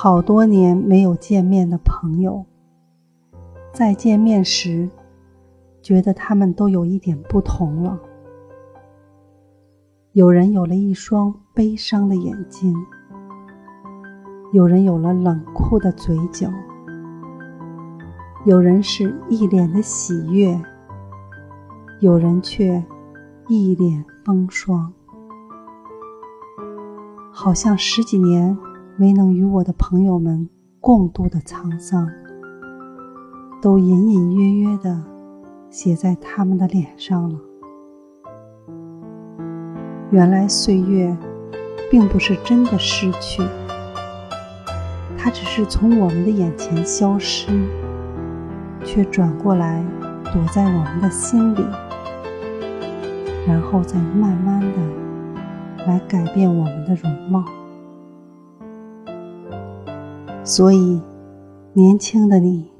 好多年没有见面的朋友，再见面时，觉得他们都有一点不同了。有人有了一双悲伤的眼睛，有人有了冷酷的嘴角，有人是一脸的喜悦，有人却一脸风霜。好像十几年没能与我的朋友们共度的沧桑，都隐隐约约的写在他们的脸上了。原来岁月，并不是真的失去，它只是从我们的眼前消失，却转过来躲在我们的心里，然后再慢慢的来改变我们的容貌。所以，年轻的你，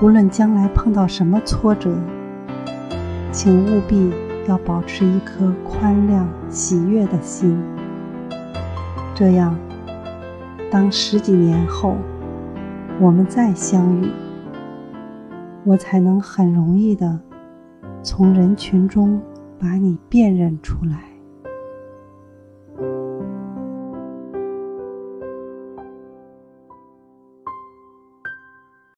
无论将来碰到什么挫折，请务必。要保持一颗宽谅、喜悦的心，这样，当十几年后我们再相遇，我才能很容易的从人群中把你辨认出来。